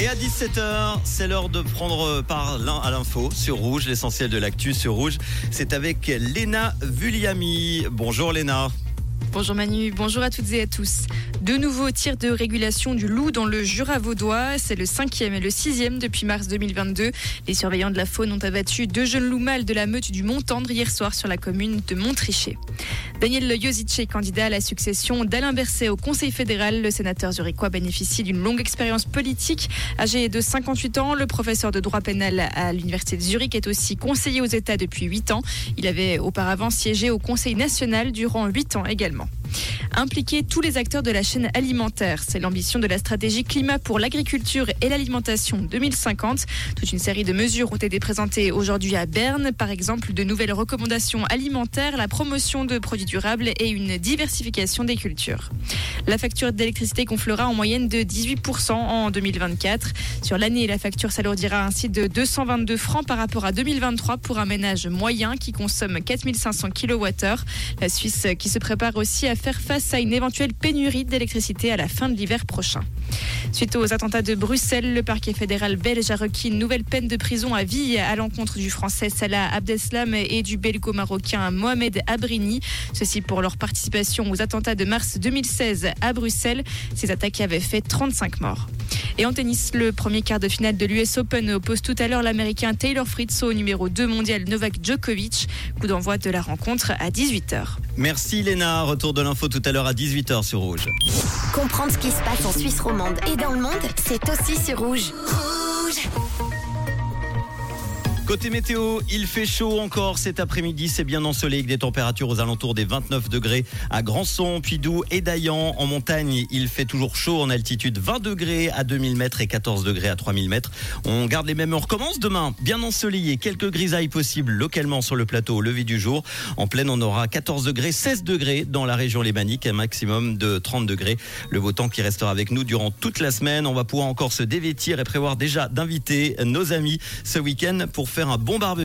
Et à 17h, c'est l'heure de prendre part à l'info sur Rouge, l'essentiel de l'actu sur Rouge. C'est avec Léna Vulliami. Bonjour Léna. Bonjour Manu, bonjour à toutes et à tous. De nouveaux tirs de régulation du loup dans le Jura vaudois. C'est le cinquième et le sixième depuis mars 2022. Les surveillants de la faune ont abattu deux jeunes loups mâles de la meute du Monttendre hier soir sur la commune de Montrichet. Daniel Josic candidat à la succession d'Alain Berset au Conseil fédéral. Le sénateur zurichois bénéficie d'une longue expérience politique. Âgé de 58 ans, le professeur de droit pénal à l'Université de Zurich est aussi conseiller aux États depuis 8 ans. Il avait auparavant siégé au Conseil national durant 8 ans également. Moreno. Impliquer tous les acteurs de la chaîne alimentaire, c'est l'ambition de la stratégie climat pour l'agriculture et l'alimentation 2050. Toute une série de mesures ont été présentées aujourd'hui à Berne, par exemple de nouvelles recommandations alimentaires, la promotion de produits durables et une diversification des cultures. La facture d'électricité gonflera en moyenne de 18% en 2024. Sur l'année, la facture s'alourdira ainsi de 222 francs par rapport à 2023 pour un ménage moyen qui consomme 4500 kWh. La Suisse qui se prépare aussi à faire face à une éventuelle pénurie d'électricité à la fin de l'hiver prochain. Suite aux attentats de Bruxelles, le parquet fédéral belge a requis une nouvelle peine de prison à vie à l'encontre du français Salah Abdeslam et du belgo-marocain Mohamed Abrini. Ceci pour leur participation aux attentats de mars 2016 à Bruxelles. Ces attaques avaient fait 35 morts. Et en tennis, le premier quart de finale de l'US Open oppose tout à l'heure l'américain Taylor Fritz au numéro 2 mondial Novak Djokovic. Coup d'envoi de la rencontre à 18h. Merci Léna. Retour de l'info tout à l'heure à 18h sur Rouge. Comprendre ce qui se passe en Suisse romande et dans le monde, c'est aussi sur Rouge. Rouge Côté météo, il fait chaud encore cet après-midi. C'est bien ensoleillé avec des températures aux alentours des 29 degrés à Grandson, Puydou et Dayan. En montagne, il fait toujours chaud en altitude 20 degrés à 2000 mètres et 14 degrés à 3000 mètres. On garde les mêmes. On recommence demain. Bien ensoleillé. Quelques grisailles possibles localement sur le plateau au lever du jour. En pleine, on aura 14 degrés, 16 degrés dans la région lémanique, un maximum de 30 degrés. Le beau temps qui restera avec nous durant toute la semaine. On va pouvoir encore se dévêtir et prévoir déjà d'inviter nos amis ce week-end pour faire un bon barbecue.